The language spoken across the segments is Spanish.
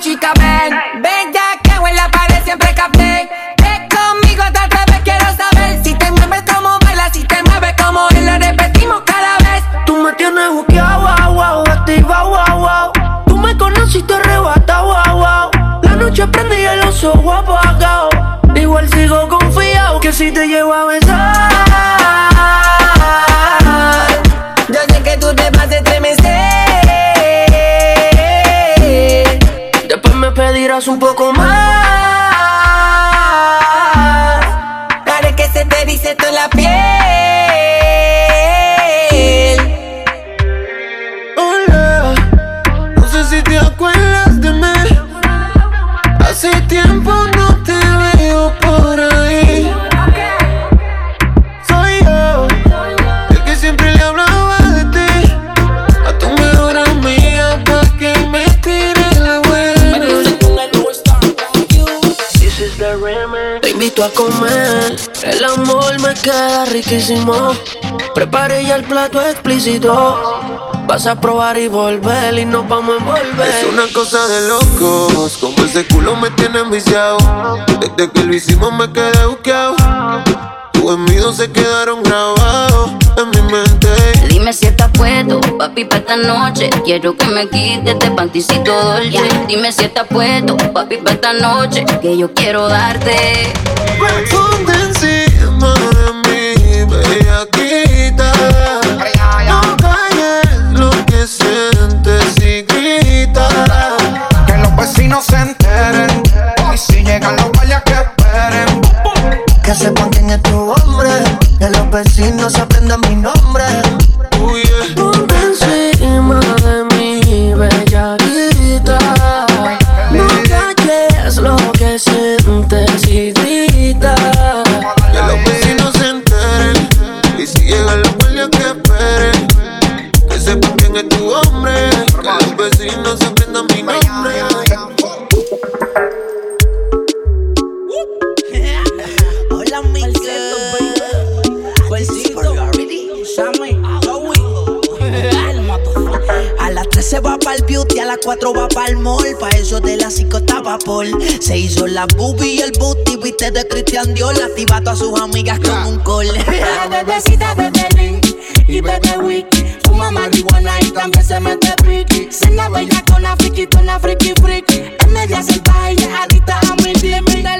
chica. Ven, ven ya que en la pared siempre capté. Ven conmigo otra vez, quiero saber si te mueves como bailas, si te mueves como él, lo repetimos cada vez. Tú me tienes buqueado, wow, wow, activa, wow, wow. Tú me conociste arrebata, wow, wow. La noche prendí y el oso guapo. Igual sigo confiado que si te llevo a besar. Un poco más. Haré que se te dice toda la piel. A comer. El amor me queda riquísimo. Preparé ya el plato explícito. Vas a probar y volver y nos vamos a envolver. Es una cosa de locos, como ese culo me tiene enviciado. Desde que lo hicimos me quedé buqueado. Tus envidios se quedaron grabados. Dime si estás puesto, papi, para esta noche. Quiero que me quites este panticito dolce. Dime si estás puesto, papi, para esta noche. Que yo quiero darte. Ponte encima de mí, bellaquita. No calles lo que sientes y grita. Que los vecinos se enteren. Y si llegan los guardias que esperen. Que sepan quién es tu hombre. Que los vecinos aprendan mi nombre. 4 va pa'l mall. Pa' eso de las 5 estaba Paul. Se hizo la boobie y el booty, viste de Christian Dior. Activa a todas sus amigas con un call. bebecita bebe link y bebe wiki Fuma marihuana y también se mete friki Cena bella con la friki, con la friki friki En media salvaje y es adicta a mi Dime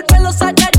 el pelo saiyajin.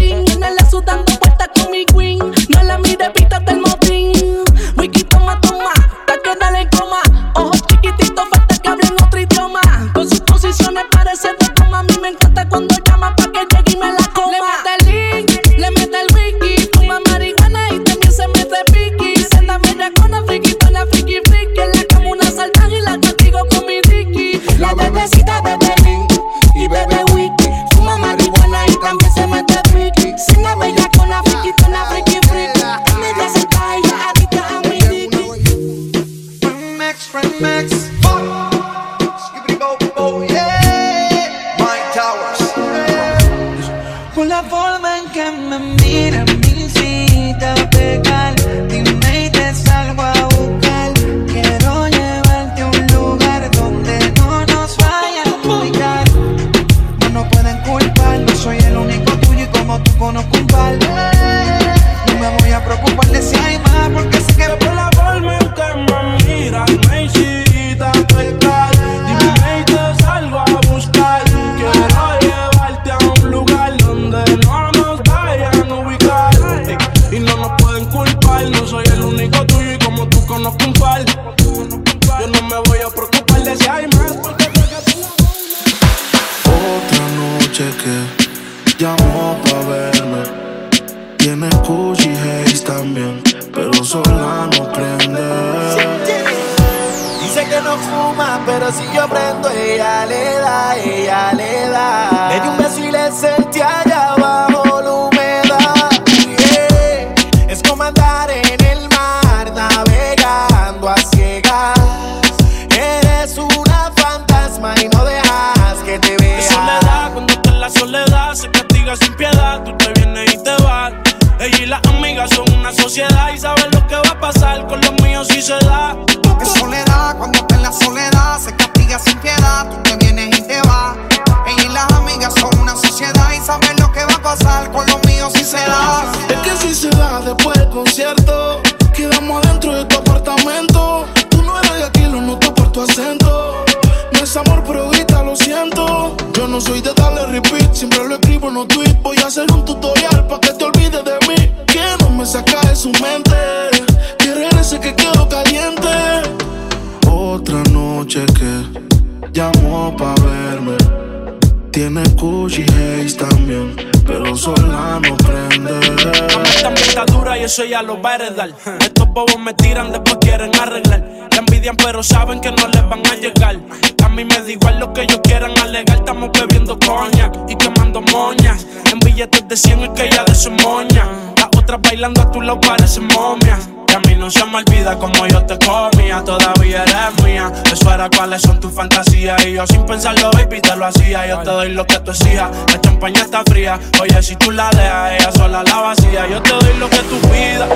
Estos bobos me tiran, después quieren arreglar. Te envidian, pero saben que no les van a llegar. A mí me da igual lo que ellos quieran alegar. Estamos bebiendo coña y quemando moñas. En billetes de 100 es que ya de su moña. Las otras bailando a tu lado parecen momias. Y a mí no se me olvida como yo te comía, todavía eres mía. Eso era cuáles son tus fantasías. Y yo sin pensarlo, baby, te lo hacía. Yo te doy lo que tú decías. La champaña está fría. Oye, si tú la dejas, ella sola la vacía. Yo te doy lo que tú pidas.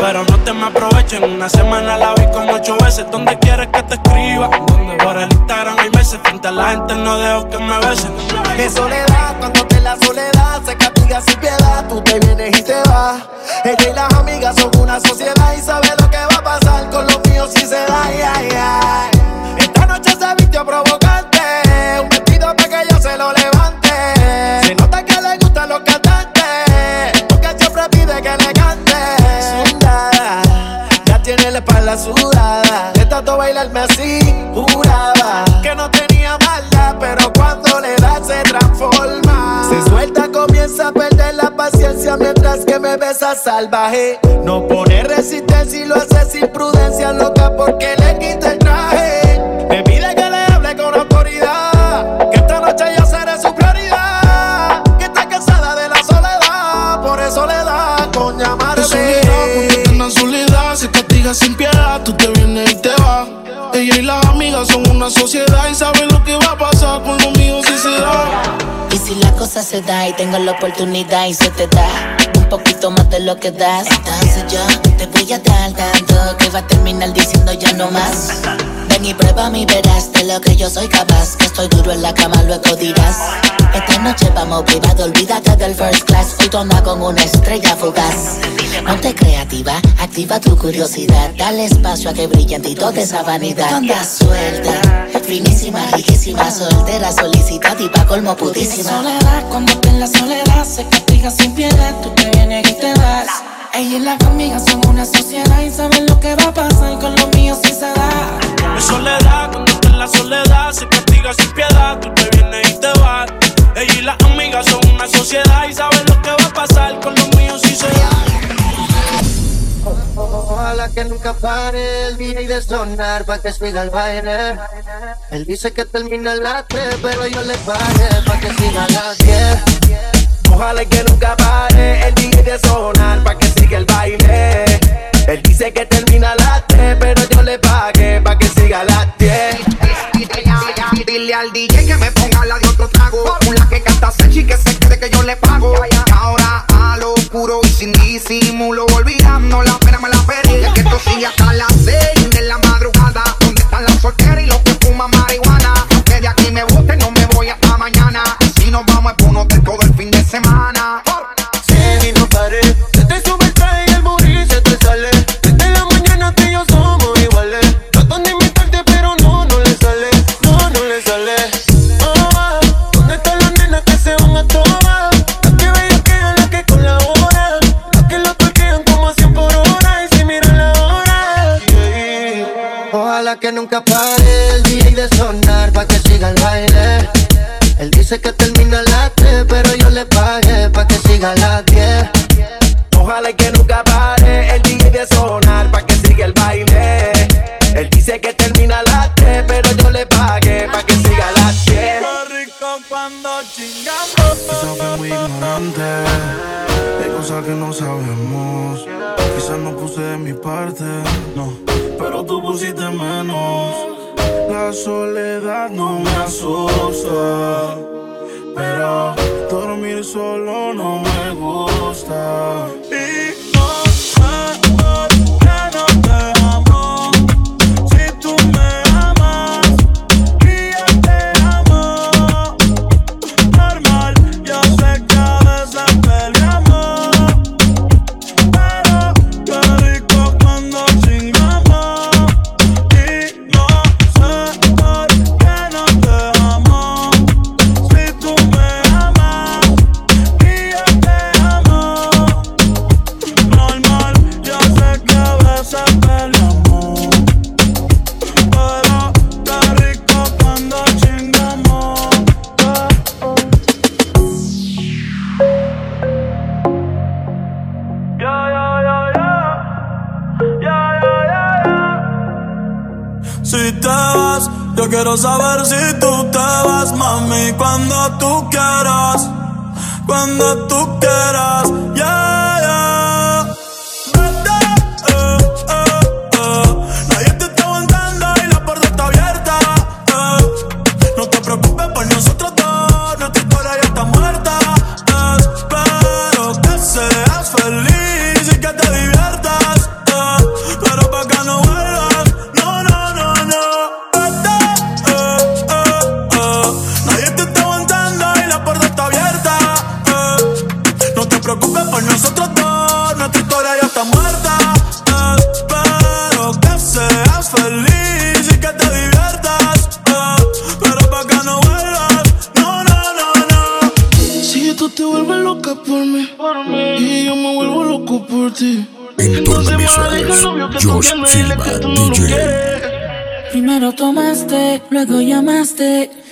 Pero no te me aprovechen. Una semana la vi como ocho veces. ¿Dónde quieres que te escriba? Por el Instagram hay meses. Frente a la gente no dejo que me besen. Qué soledad, cuando te la soledad se castiga sin piedad. Tú te vienes y te vas. Ella y las amigas son una sociedad y sabe lo que va a pasar con los míos si se da. Esta noche se vistió provocante, un vestido para que yo se lo levante. Se nota que le gustan los cantantes, porque siempre pide que le cante. Sudada, ya tiene la espalda sudada, de tanto bailarme así, juraba que no tenía maldad, pero cuando le da se transforma. Se suelta, comienza a perder mientras que me besa salvaje. No pone resistencia y lo hace sin prudencia, loca porque le quita el traje. Me pide que le hable con autoridad, que esta noche yo seré su prioridad. Que está cansada de la soledad, por eso le da con llamarme. Soledad, una soledad se castiga sin piedad, tú te vienes y te vas. Ella y las amigas son una sociedad y saben lo que va a pasar con los cosa se da y tengo la oportunidad y se te da poquito más de lo que das. Entonces yo te voy a dar tanto que va a terminar diciendo ya no más. Ven y prueba mi verás de lo que yo soy capaz. Que estoy duro en la cama, luego dirás. Esta noche vamos privado, olvídate del first class. Hoy toma con una estrella fugaz. Ponte creativa, activa tu curiosidad. Dale espacio a que brille en ti toda esa vanidad. Anda suelta, finísima, riquísima, soltera, solicitativa, colmo putísima. Soledad, cuando esté en la soledad, se castiga sin piedad. Tú te vienes y te vas. Ella y las amigas son una sociedad y saben lo que va a pasar con los míos si se da. Mi soledad, cuando está en la soledad, se castiga sin piedad. Tú te vienes y te vas. Ella y las amigas son una sociedad y saben lo que va a pasar con los míos si se da. Ojalá que nunca pare el día y de sonar pa' que siga el baile. Él dice que termina el las pero yo le pague pa' que siga las 10. Ojalá que nunca pare el DJ de sonar pa' que siga el baile. Él dice que termina las 3, pero yo le pagué pa' que siga las 10. Dile al DJ que me ponga la de otro trago. Una que canta Sechi que se cree que yo le pago. Y ahora a lo sin disimulo, olvidando la pena me la pedí. Es que esto sigue hasta las seis de la madrugada. ¿Dónde están las solteras y los que fuman marihuana? Que de aquí me bote, no me voy hasta mañana. Y si nos vamos es por un hotel todo que nunca pare el DJ de sonar pa' que siga el baile. Él dice que termina soul. Por nosotros dos, nuestra historia ya está muerta. Espero que seas feliz y que te diviertas. eh. Pero pa' que no vuelvas, no, no, no, no. Si tú te vuelves loca por mí, y yo me vuelvo loco por ti. Entorno Visuals, Josh Silva, DJ. Primero tomaste, luego llamaste.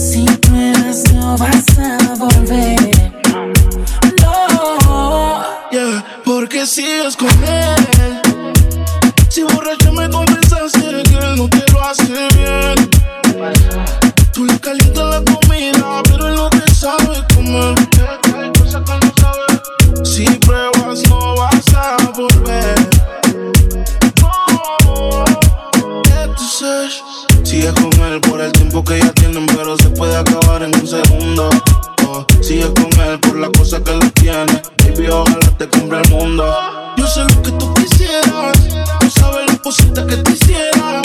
Si pruebas no vas a volver. No. Yeah, porque sigues con él. Si borracho me confesaste que no te lo hace bien. Tú le calientas la comida, pero él no te sabe comer. Cosas que no sigues con él por el tiempo que ya tienen, pero se puede acabar en un segundo. Oh, sigues con él por la cosa que lo tiene. Baby, ojalá te compre el mundo. Yo sé lo que tú quisieras. No sabes las cositas que te hiciera.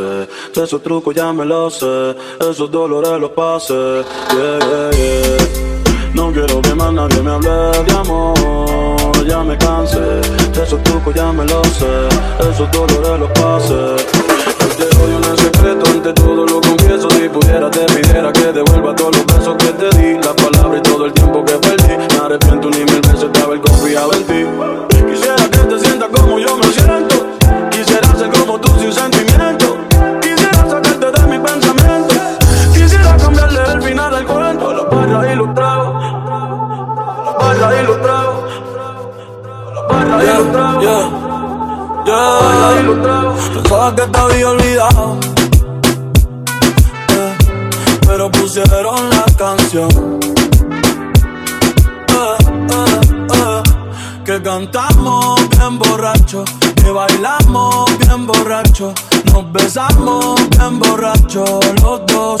De esos trucos ya me los sé, esos dolores los pasé. No quiero que más nadie me hable de amor, ya me cansé. De esos trucos ya me los sé, esos dolores los pasé. Te doy un secreto, ante todo lo confieso. Si pudiera te pidiera que devuelva todos los besos que te di, las palabras y todo el tiempo que perdí. Me arrepiento ni mil veces de haber confiado en ti. Quisiera que te sientas como yo me siento. Quisiera ser como tú sin sentimiento. Los barras y los tragos. Los barras y los tragos. Los barras y los tragos. Yeah, yeah. Pensaba que te había olvidado. Eh, Pero pusieron la canción. Eh, eh, Que cantamos bien borracho, que bailamos bien borracho, nos besamos bien borracho los dos.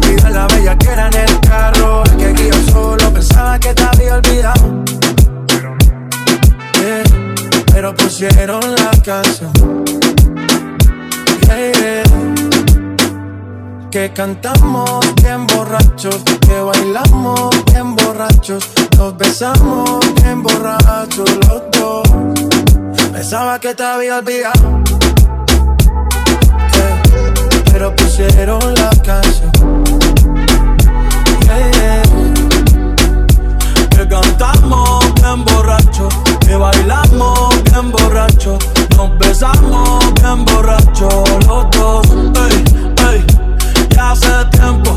olvidar la bella que era en el carro El que guió solo pensaba que te había olvidado Pero pusieron la canción Yeah, yeah. Que cantamos bien borrachos, que bailamos bien borrachos, nos besamos bien borrachos los dos. Pensaba que te había olvidado, pero pusieron la canción. Cantamos bien borracho, que bailamos bien borracho, nos besamos bien borracho los dos. Ey, ey, ya hace tiempo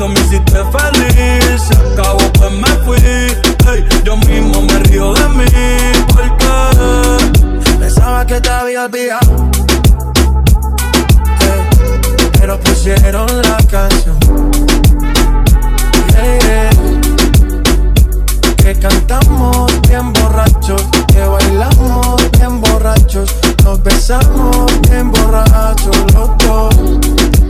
cuando me hiciste feliz, se acabó pues me fui, Ey, yo mismo me río de mí, porque Pensaba que te había olvidado, pero pusieron la canción. Que cantamos bien borrachos, que bailamos bien borrachos, nos besamos bien borrachos los dos.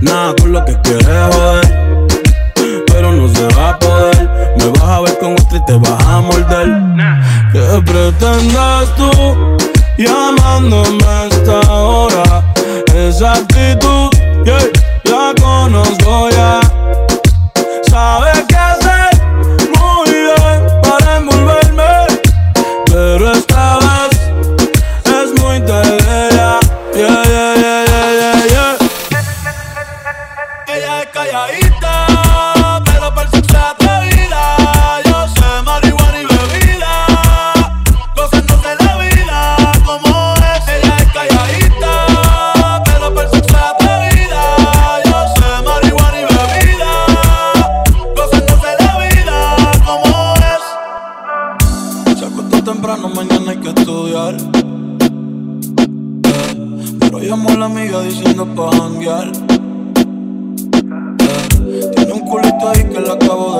Nada con lo que quieres joder. Pero no se va a poder. Me vas a ver con otra y te vas a morder. ¿Qué pretendes tú llamándome a esta hora? Esa actitud, yeah, la conozco ya. Sabes qué hacer muy bien para envolverme. Pero esta lo acabo de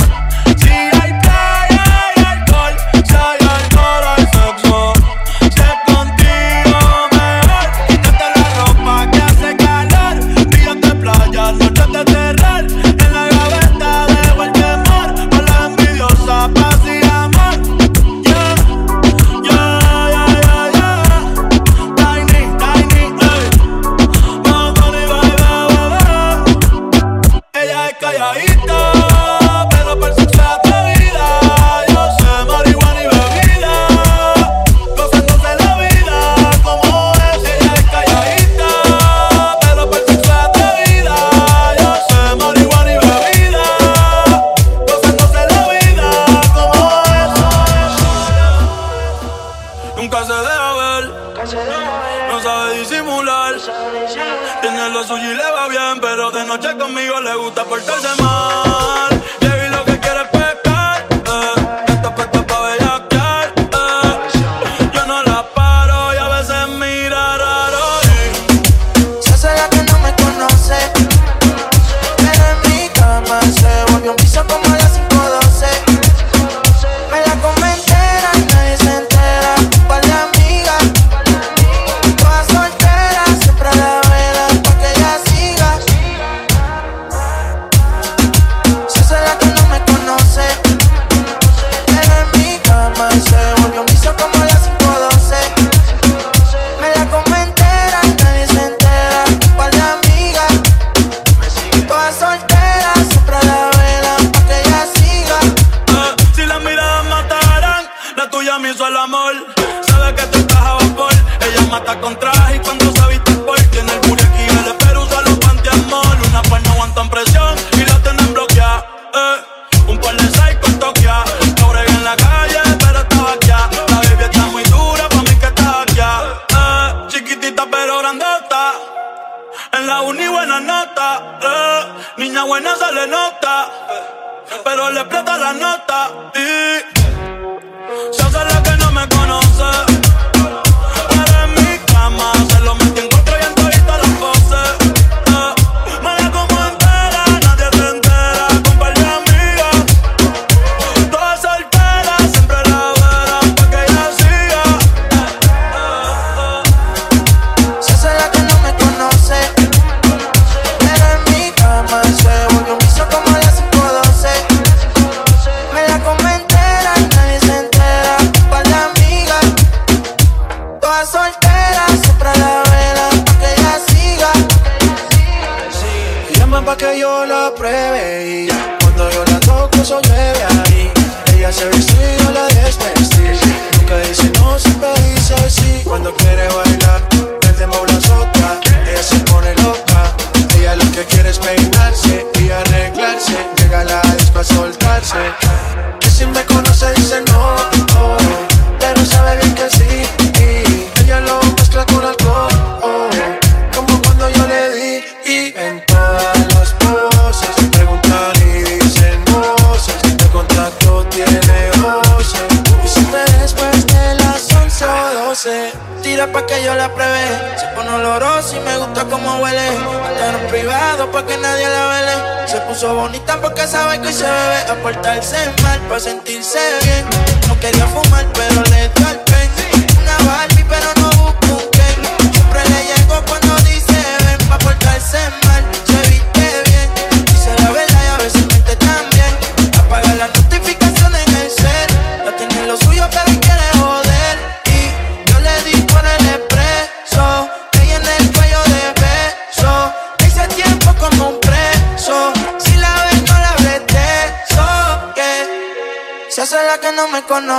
Portarse mal, para sentirse bien. No quería fumar, pero le dio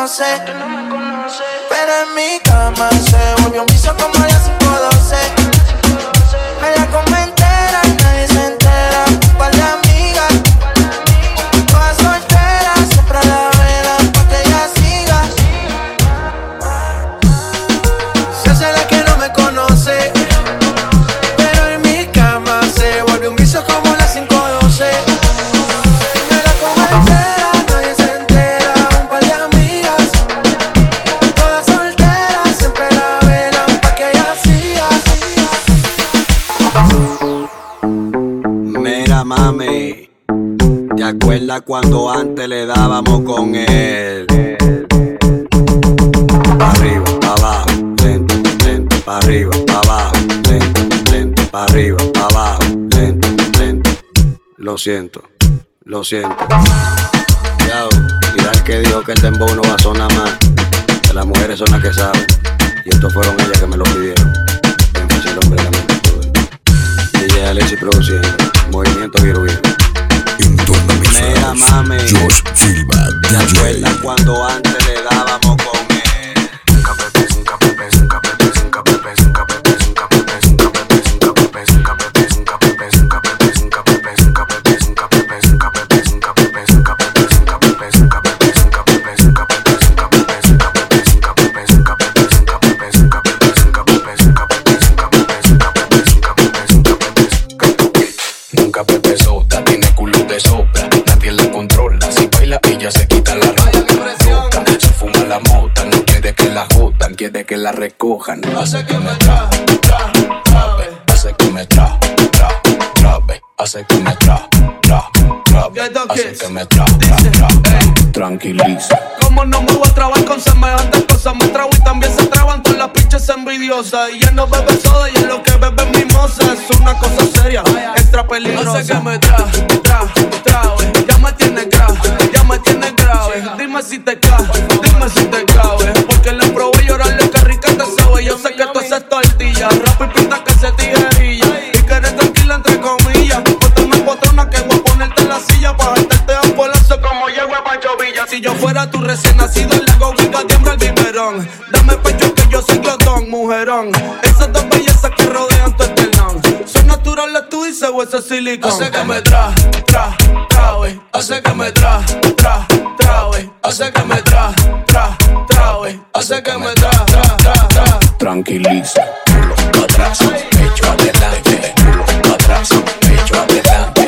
no cuando antes le dábamos con él? Pa' arriba, pa' abajo, lento, lento, pa' arriba, pa' abajo, lento, lento, pa' arriba, pa' abajo, lento, lento. Lo siento, lo siento. Y el que dijo que el dembow no va a sonar más. Que las mujeres son las que saben. Y estos fueron ellas que me lo pidieron. Énfasis el hombre de produciendo. Movimiento Viro. Mira, mami. Josh Silva, ¿Te DJ. acuerdas cuando antes le dábamos con que la recojan. Hace que me tra, tra, trabe, hace que me tra, tra, trabe, hace que me tra, tra, trabe, hace que me tra, tra, tra, tranquiliza. Como no me voy a trabar con semejantes cosas? Me trago y también se traban con las pinches envidiosas. Y ya no bebe soda y es lo que bebe mimosa. Es una cosa seria, extra peligrosa. Hace que me tra, tra, trabe. Ya me tiene grave, ya me tiene grave. Dime si te cae, dime si te cabe. Yo fuera tu recién nacido, le hago giga tiembla el biberón. Dame pecho que yo soy glotón, mujerón. Esas dos bellezas que rodean tu esternón. Son naturales, tú dices, o ese silicón. Hace que me tra, tra, trabe. Hace que me tra, tra, trabe. Hace que me tra, tra, trabe. Hace que me tra, tra, tra, tra. Tranquiliza, culo atrás, pecho adelante, culo atrás, pecho adelante,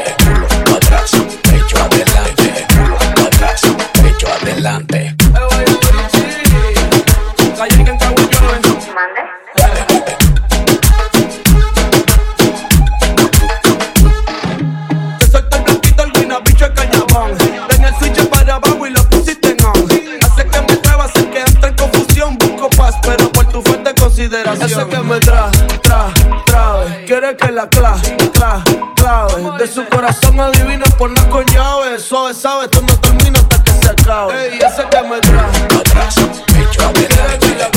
Ese que me tra, tra, trae. Quiere que la cla, cla, clave. De su corazón adivina poner con llave. Suave, sabe, esto no termina hasta que se acabe. Ey, ese que me tra, pecho adelante. Quiere que la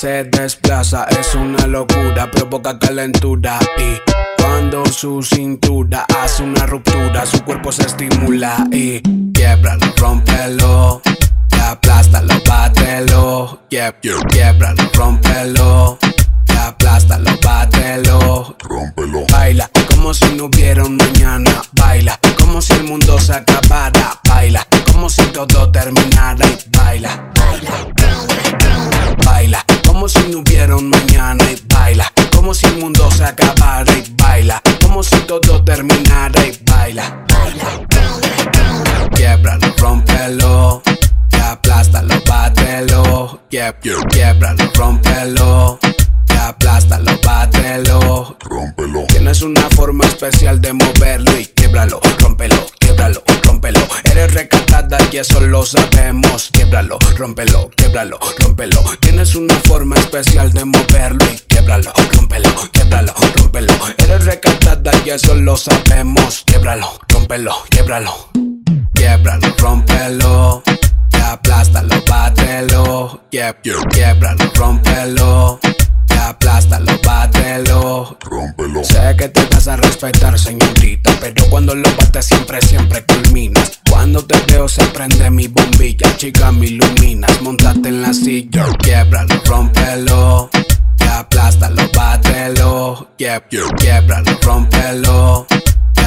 se desplaza. Es una locura, provoca calentura. Y cuando su cintura hace una ruptura, su cuerpo se estimula y quiebralo, rompelo, aplástalo, bátelo, Quieb- quiebralo, rompelo, aplástalo, bátelo, Rómpelo. baila como si no hubiera un mañana, baila como si el mundo se acabara, baila como si todo terminara y baila, baila como si no hubiera un mañana y baila como si el mundo se acabara y baila como si todo terminara y baila, quiebralo, rompelo, y aplástalo, bátelo, Quieb- quiebralo, rompelo, y aplástalo, bátelo, Rómpelo. Tienes una forma especial de moverlo y quiebralo, rómpelo, quiebralo, rómpelo. Eres recatada y eso lo sabemos. Quiebralo, rómpelo, quiebralo, rómpelo. Tienes una forma especial de moverlo y quiebralo, rómpelo, quiebralo, rómpelo. Eres recatada y eso lo sabemos. Quiebralo, rómpelo, quiebralo. Quiebralo, rómpelo. Aplástalo, bátelo. Quieb- Quiebralo, rómpelo. Aplástalo, bátelo. Rómpelo. Sé que te das a respetar, señorita, pero cuando lo bates siempre, siempre culminas. Cuando te veo se prende mi bombilla, chica, me iluminas. Montate en la silla, quiebralo, rómpelo. Aplástalo, bátelo. Quieb- Quiebralo, rómpelo.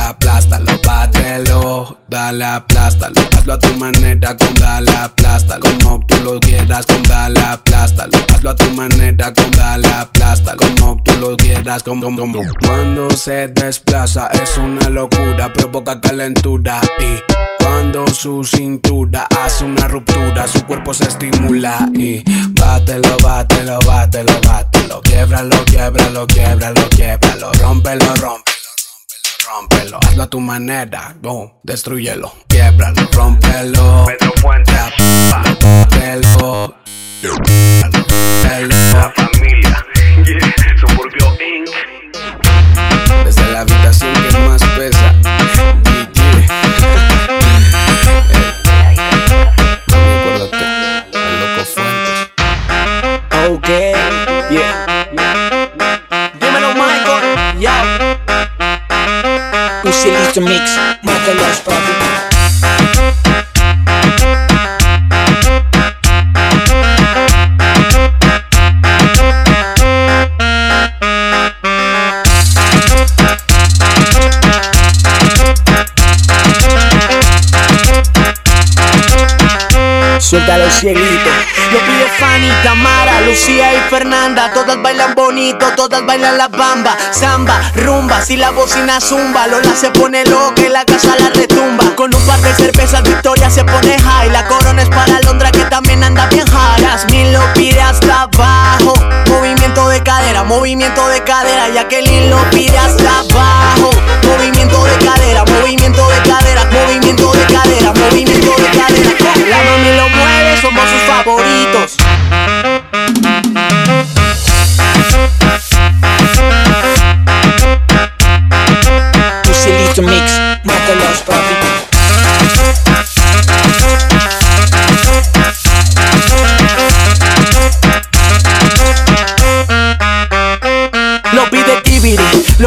Aplástalo, bátelo. Dale, aplástalo. Hazlo a tu manera, con dale, aplástalo. Como tú lo quieras, con dale, aplástalo. Hazlo a tu manera, con dale, aplástalo. Como tú lo quieras, con con- con- Cuando se desplaza es una locura, provoca calentura y cuando su cintura hace una ruptura, su cuerpo se estimula y bátelo, bátelo, bátelo, bátelo, quiebralo, quiebralo, quiebralo, quiebralo, rómpelo, rómpelo. Rómpelo, hazlo a tu manera, boom, destruyelo, quiebralo, rómpelo. Pedro Fuente, La familia, Suburbio Inc. Desde la habitación que más pesa, cieguito. Lo pide Fanny, Tamara, Lucía y Fernanda. Todas bailan bonito, todas bailan la bamba. Samba, rumba, si la bocina zumba. Lola se pone loca y la casa la retumba. Con un par de cervezas, Victoria se pone high. La corona es para Londra que también anda bien high. Jasmine lo pide hasta abajo. Movimiento de cadera, movimiento de cadera. Jacqueline lo pide hasta abajo.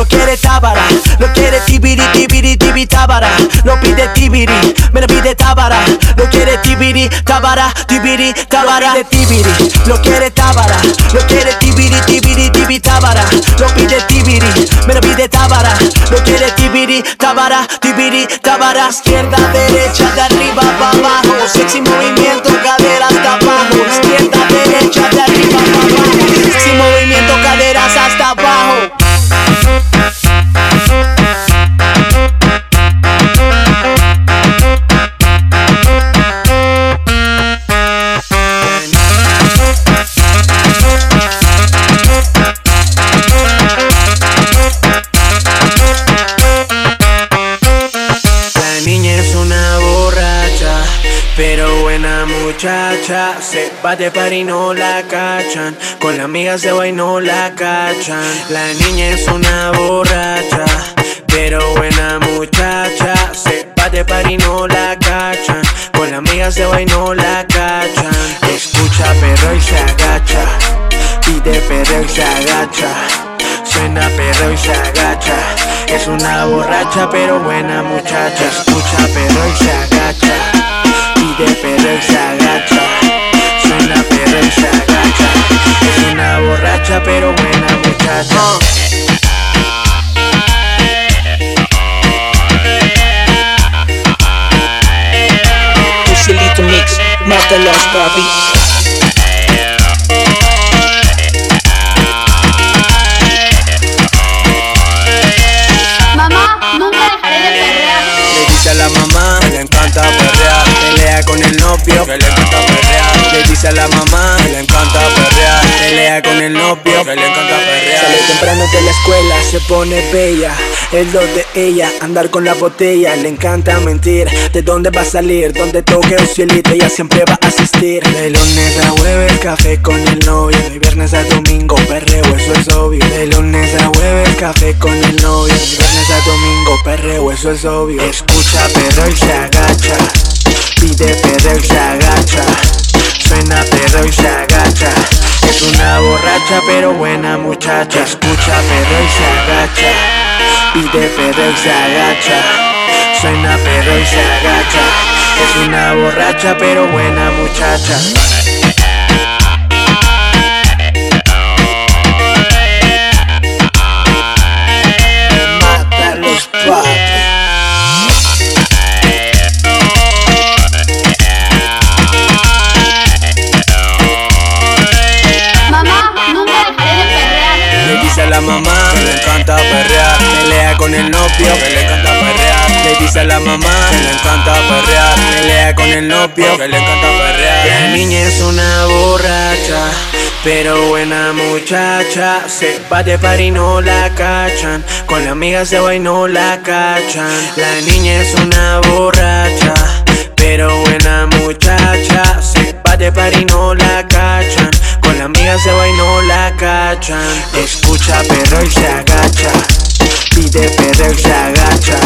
Lo quiere Tábara, lo quiere Tibiri, Tibiri, Tibiri, Tábara. Lo pide Tibiri, me lo pide Tábara, lo quiere Tibiri, Tábara, Tibiri, Tábara. Lo pide Tibiri, lo quiere Tábara, lo quiere Tibiri, Tibiri, Tibiri, Tábara. Lo pide Tibiri, me lo pide Tábara, lo quiere Tibiri, Tábara, Tibiri, Tábara. Izquierda, derecha, de arriba para abajo, sexy movimiento, cadera de par y no la cachan. Con la amiga se va y no la cachan. La niña es una borracha, pero buena muchacha. Se va de par y no la cachan. Con la amiga se va y no la cachan. Escucha perro y se agacha. Pide perro y se agacha. Suena perro y se agacha. Es una borracha pero buena muchacha. Escucha perro y se agacha. Pide perro y se agacha. Es una borracha pero buena muchacha. Lucielito Mix, mátalos, papi. Mamá, nunca dejaré de perrear. Le dice a la mamá que le encanta perrear. Pelea con el novio que le encanta perrear. Le dice a la mamá que le encanta perrear. Pelea con el novio que le encanta perrear. Sale temprano de la escuela, se pone bella. Es lo de ella, andar con la botella. Le encanta mentir. ¿De dónde va a salir? Donde toque un cielito, ella siempre va a asistir. De lunes a jueves, café con el novio. De viernes a domingo, perreo, eso es obvio. De lunes a jueves, café con el novio. De viernes a domingo, perreo, eso es obvio. Escucha perro y se agacha. Pide perro y se agacha. Suena perro y se agacha. Es una borracha pero buena muchacha. Escucha perro y se agacha. Pide perro y se agacha. Suena perro y se agacha. Es una borracha pero buena muchacha. Encanta perrear. Pelea con el novio que le encanta perrear. Le dice a la mamá que le encanta perrear. Pelea con el novio que le encanta perrear. La niña es una borracha. Pero buena muchacha, se va de par y no la cachan. Con la amiga se va y no la cachan. La niña es una borracha, pero buena muchacha, se va de par y no la cachan. Amiga se va la cachan. Escucha perro y se agacha. Pide perro y se agacha.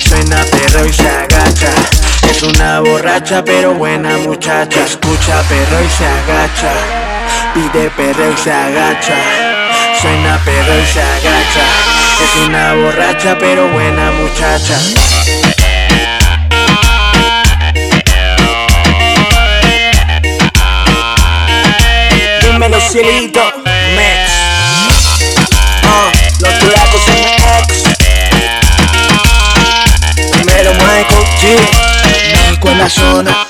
Suena perro y se agacha. Es una borracha pero buena muchacha. Escucha perro y se agacha. Pide perro y se agacha. Suena perro y se agacha. Es una borracha pero buena muchacha. Cielito. Mex. Ah, los turacos son ex. Dímelo, Michael G. México en la zona.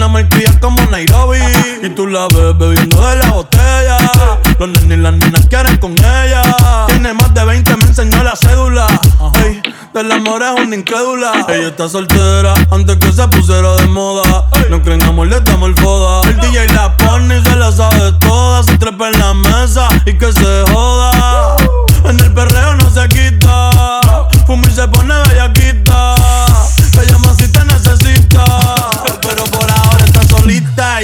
Una malcria como Nairobi. Y tú la ves bebiendo de la botella. Los nenes y las nenas quieren con ella. Tiene más de 20, me enseñó la cédula. Ey, del amor es una incrédula. Ella está soltera antes que se pusiera de moda. No creen amor, le damos el foda. El DJ la pone y se la sabe toda. Se trepa en la mesa y que se joda. En el perreo no se quita. Fuma y se pone bellaquita.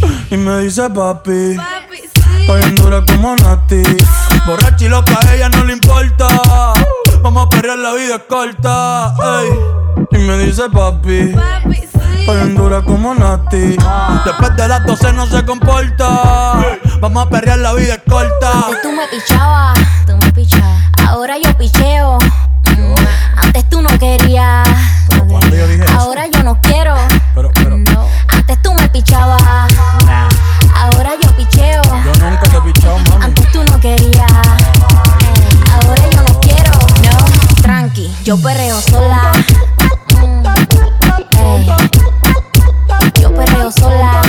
Y me dice papi. Estoy en dura como Nati. Borracha y loca, a ella no le importa. Vamos a perrear, la vida es corta. Y me dice papi. Estoy en dura como Nati. Después de las 12 no se comporta. Vamos a perrear, la vida es corta. Antes tú me pichabas, tú me pichabas. Ahora yo picheo. Mm, Antes tú no querías. Ahora yo no quiero. Yo perreo sola. Mm. Yo perreo sola.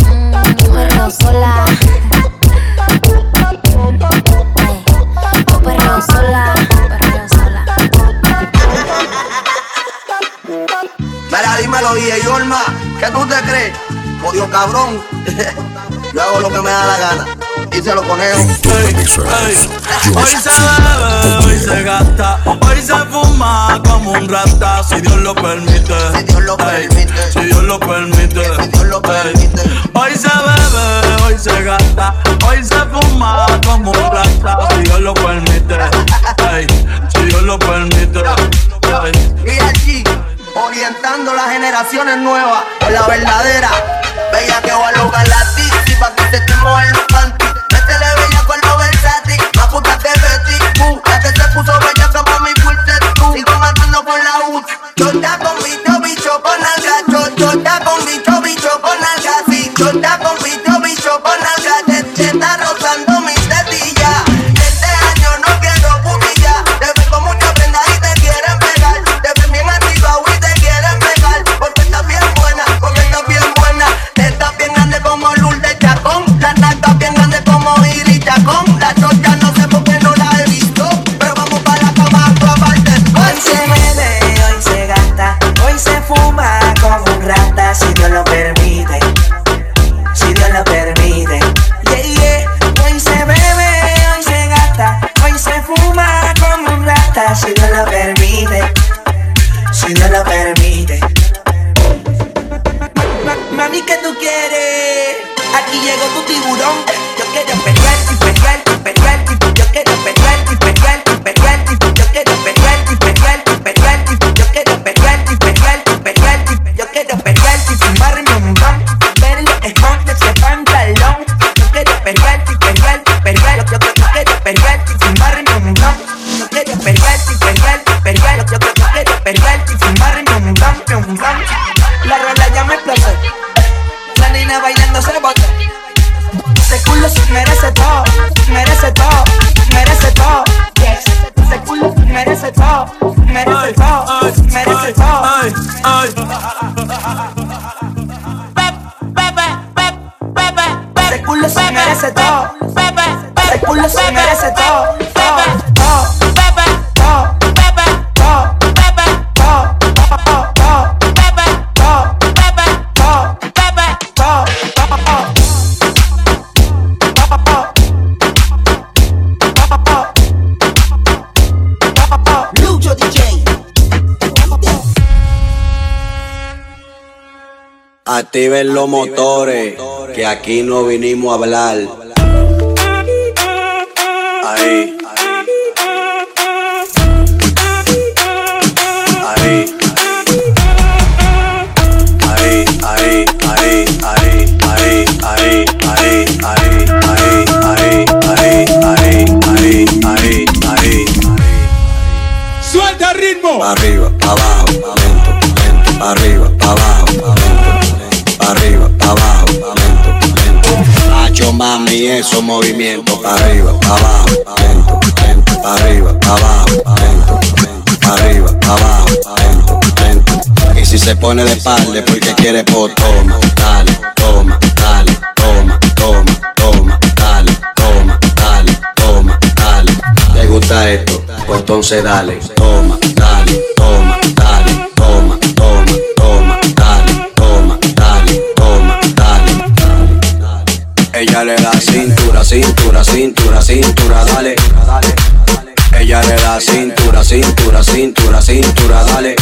Mm, Yo perreo sola. Yo perreo sola. Mira, dímelo, DJ Yorma, ¿qué tú te crees? Jodido cabrón. Yo hago lo que me da la gana. Y se lo conejo. Hoy se bebe, hoy se gasta, hoy se fuma como un rata, si Dios lo permite. Si Dios lo permite. Si Dios lo permite. Ey. Hoy se bebe, hoy se gasta, hoy se fuma como un rata, si Dios lo permite. Si Dios lo permite. Y allí, orientando las generaciones nuevas la verdadera. Bella que va a lograr la tizi baguette de the un Activen los motores, que aquí no vinimos a hablar. Ahí. Ahí. Ahí, ahí, ahí, ahí, ahí, ahí, ahí, ahí, ahí, ahí, ahí, ahí, ahí, ahí, ahí. Suelta el ritmo. Arriba, esos movimientos, pa' arriba, pa' abajo, lento, lento, arriba, pa' abajo, lento, lento, arriba, pa' abajo, lento, lento. Y si se pone de espalda porque quiere, pues toma, dale, toma, dale, toma, toma, toma, dale, toma, dale, toma, dale. ¿Te gusta esto? Pues entonces dale, toma, dale, toma, dale, Ella le da cintura, cintura, cintura, cintura, dale. Ella le da cintura, cintura, cintura, cintura, dale.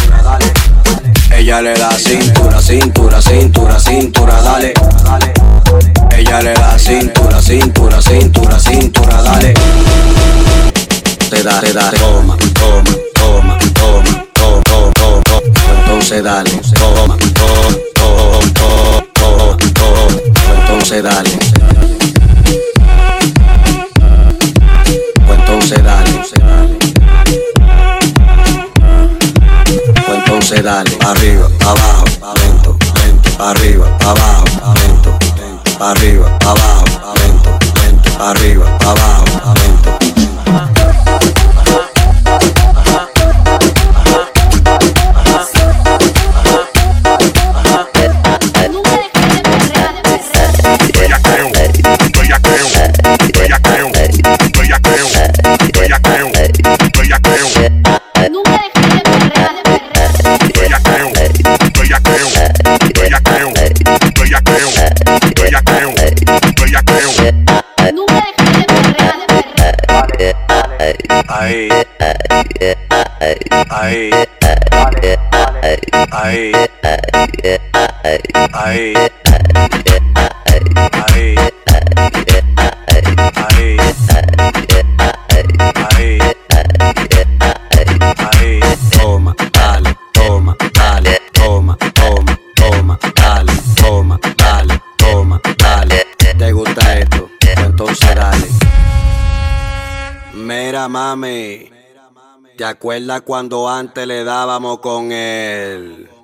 Ella le da cintura, cintura, cintura, cintura, dale. Ella le da cintura, cintura, cintura, cintura, dale. Te da, te da, toma, toma, toma, toma, toma, toma, toma. Entonces dale, toma, toma, Arriba, abajo, lento, lento. Arriba, abajo, lento, lento. Arriba, abajo, Ahí. Ahí. Ahí. Ahí. Toma, dale, toma, dale, toma, toma, toma, dale, toma, dale, toma, dale. ¿Te gusta esto? Entonces dale. Mira, mami. ¿Te acuerdas cuando antes le dábamos con él?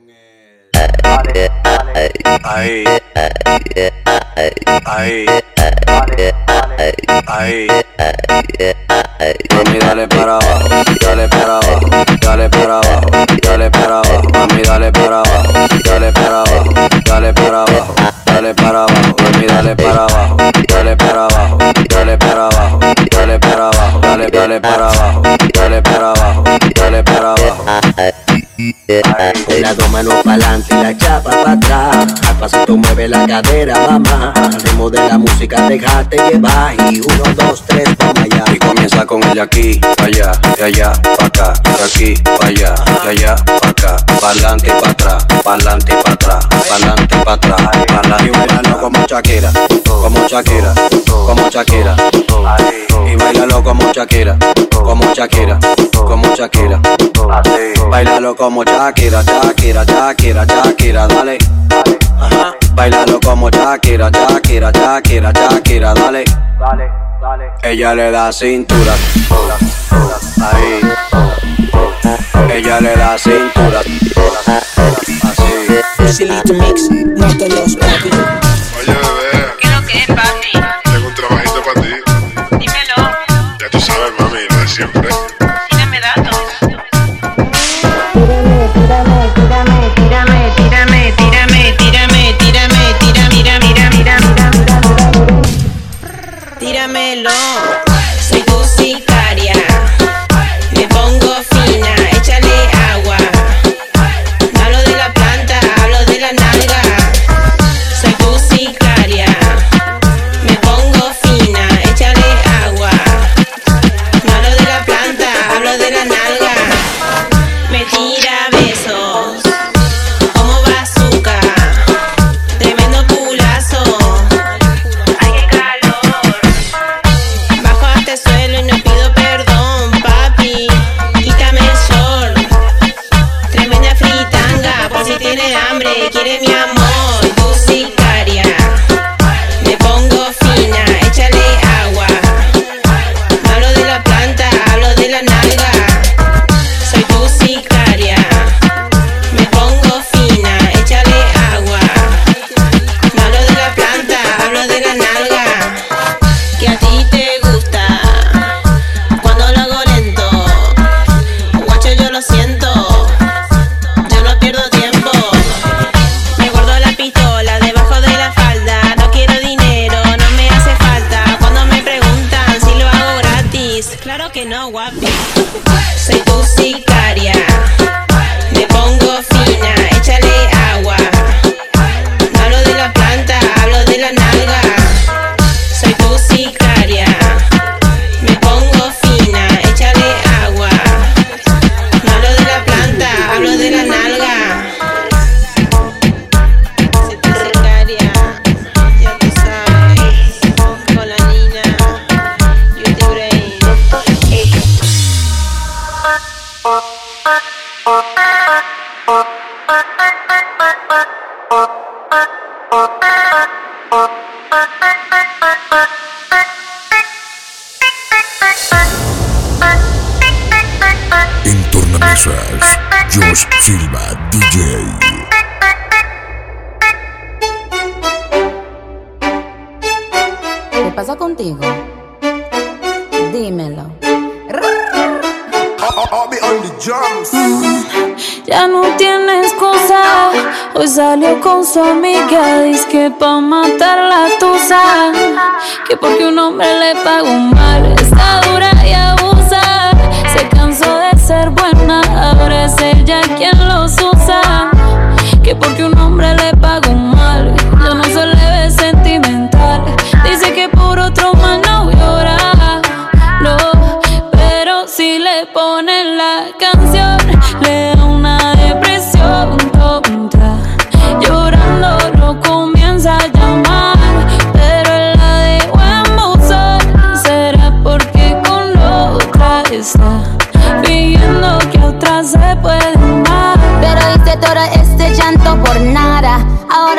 Mami, dale para abajo, dale para abajo, dale para abajo, dale para abajo. Mami, dale para abajo, dale para abajo, dale para abajo, dale para abajo. Mami, dale para abajo, dale para abajo, dale para abajo, dale para abajo, dale, dale para abajo, dale para abajo, dale para abajo. Con las dos manos pa'lante y la chapa para atrás. Al pasito mueve la cadera, mamá. Al de la música déjate llevar. Y uno, dos, tres, vamos allá. Y comienza con el aquí, pa' allá, de allá, pa' acá, de aquí, pa' allá, de allá, pa' acá. Pa'lante pa' atrás, pa'lante pa' atrás, pa'lante pa' atrás, pa'lante y bailalo como Shakira, como Shakira, como Shakira. Y bailalo como Shakira, como Shakira, como Shakira. Bailalo como Shakira, Shakira, Shakira, Shakira, dale. Ajá. Bailalo como Shakira, Shakira, Shakira, Shakira, dale. Ella le da cintura. Ahí. Ella le da cintura. Así. Facilito mix, no te los papi. Oye, bebé. ¿Qué lo que es, papi? Tengo un trabajito para ti. Dímelo. Ya tú sabes, mami, lo de siempre. Hambre, quiere mi amor. Que pa' matar la tusa. Que porque un hombre le pagó mal. Está dura y abusa. Se cansó de ser buena. Ahora es ella quien los usa. Que porque un hombre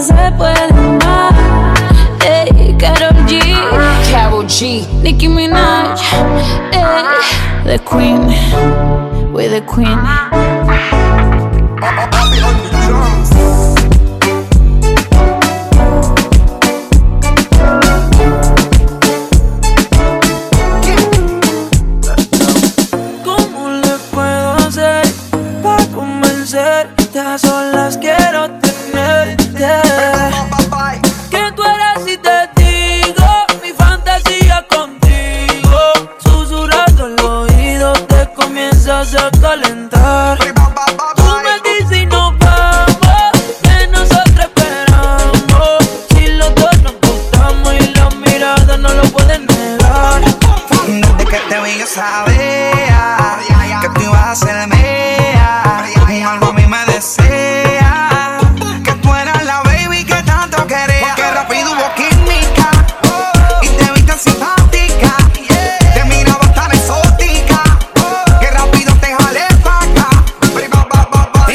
se puede amar. Ey, Karol G, Carol G, Nicki Minaj, ey, the Queen, we the Queen.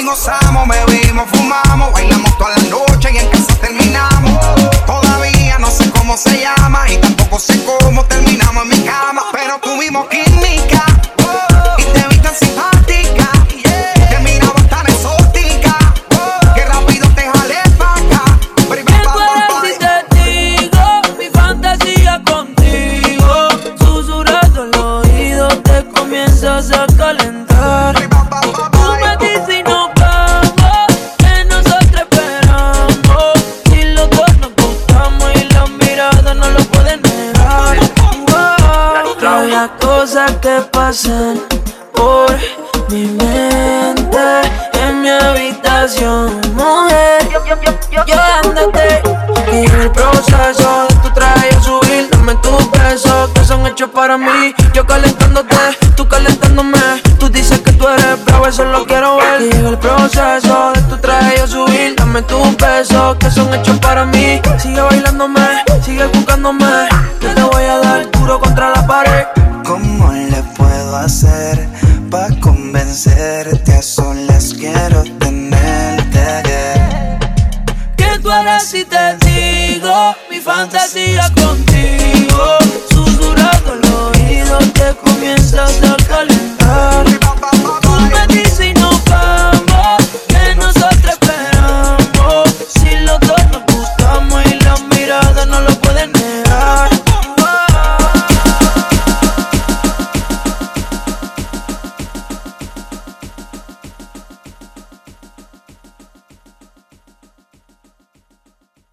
Gozamos, bebimos, fumamos, bailamos toda la noche y en casa terminamos. Todavía no sé cómo se llama y tampoco sé cómo terminamos en mi cama, pero tuvimos química. Para mí. Yo calentándote, tú calentándome. Tú dices que tú eres bravo, eso lo quiero ver. Llega el proceso de tu traje yo subir. Dame tus besos que son hechos para mí. Sigue bailándome,